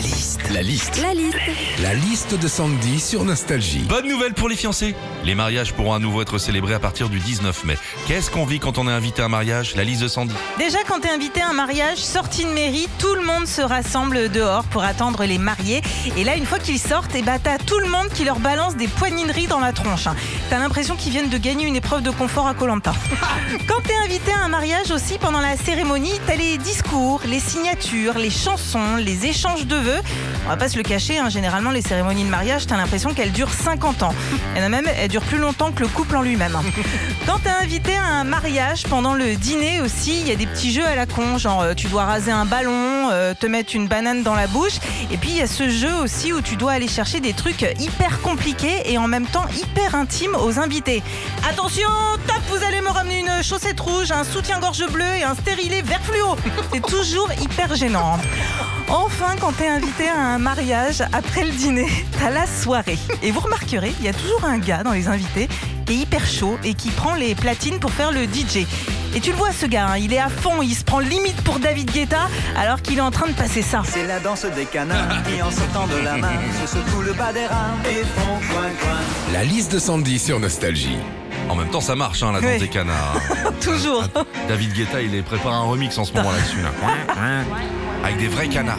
La liste. La liste. La liste. La liste de Sandy sur Nostalgie. Bonne nouvelle pour les fiancés. Les mariages pourront à nouveau être célébrés à partir du 19 mai. Qu'est-ce qu'on vit quand on est invité à un mariage? La liste de Sandy. Déjà, quand t'es invité à un mariage, sortie de mairie, tout le monde se rassemble dehors pour attendre les mariés. Et là, une fois qu'ils sortent, et bah, t'as tout le monde qui leur balance des poignineries dans la tronche. hein. T'as l'impression qu'ils viennent de gagner une épreuve de confort à Colanta. Quand t'es invité à un mariage aussi, pendant la cérémonie, t'as les discours, les signatures, les chansons, les échanges de vœux. On va pas se le cacher, hein, généralement, les cérémonies de mariage, t'as l'impression qu'elles durent 50 ans. Il y en a même, elles durent plus longtemps que le couple en lui-même. hein. Quand t'es invité à un mariage, pendant le dîner aussi, il y a des petits jeux à la con, genre euh, tu dois raser un ballon, euh, te mettre une banane dans la bouche. Et puis il y a ce jeu aussi où tu dois aller chercher des trucs hyper compliqués et en même temps hyper intimes aux invités. Attention, top, vous allez me ramener une chaussette rouge, un soutien-gorge bleu et un stérilet vert fluo. C'est toujours hyper gênant. Enfin, quand t'es invité à un mariage, après le dîner, t'as la soirée. Et vous remarquerez, il y a toujours un gars dans les invités qui est hyper chaud et qui prend les platines pour faire le DJ. Et tu le vois ce gars, hein, il est à fond, il se prend limite pour David Guetta alors qu'il est en train de passer ça. C'est la danse des canards qui en sortant de la main se secouent le bas des reins et font coin coin. La liste de Sandy sur Nostalgie. En même temps, ça marche, hein, la danse Oui. des canards. Toujours. David Guetta, il est prépare un remix en ce moment là-dessus. Là. Avec des vrais canards.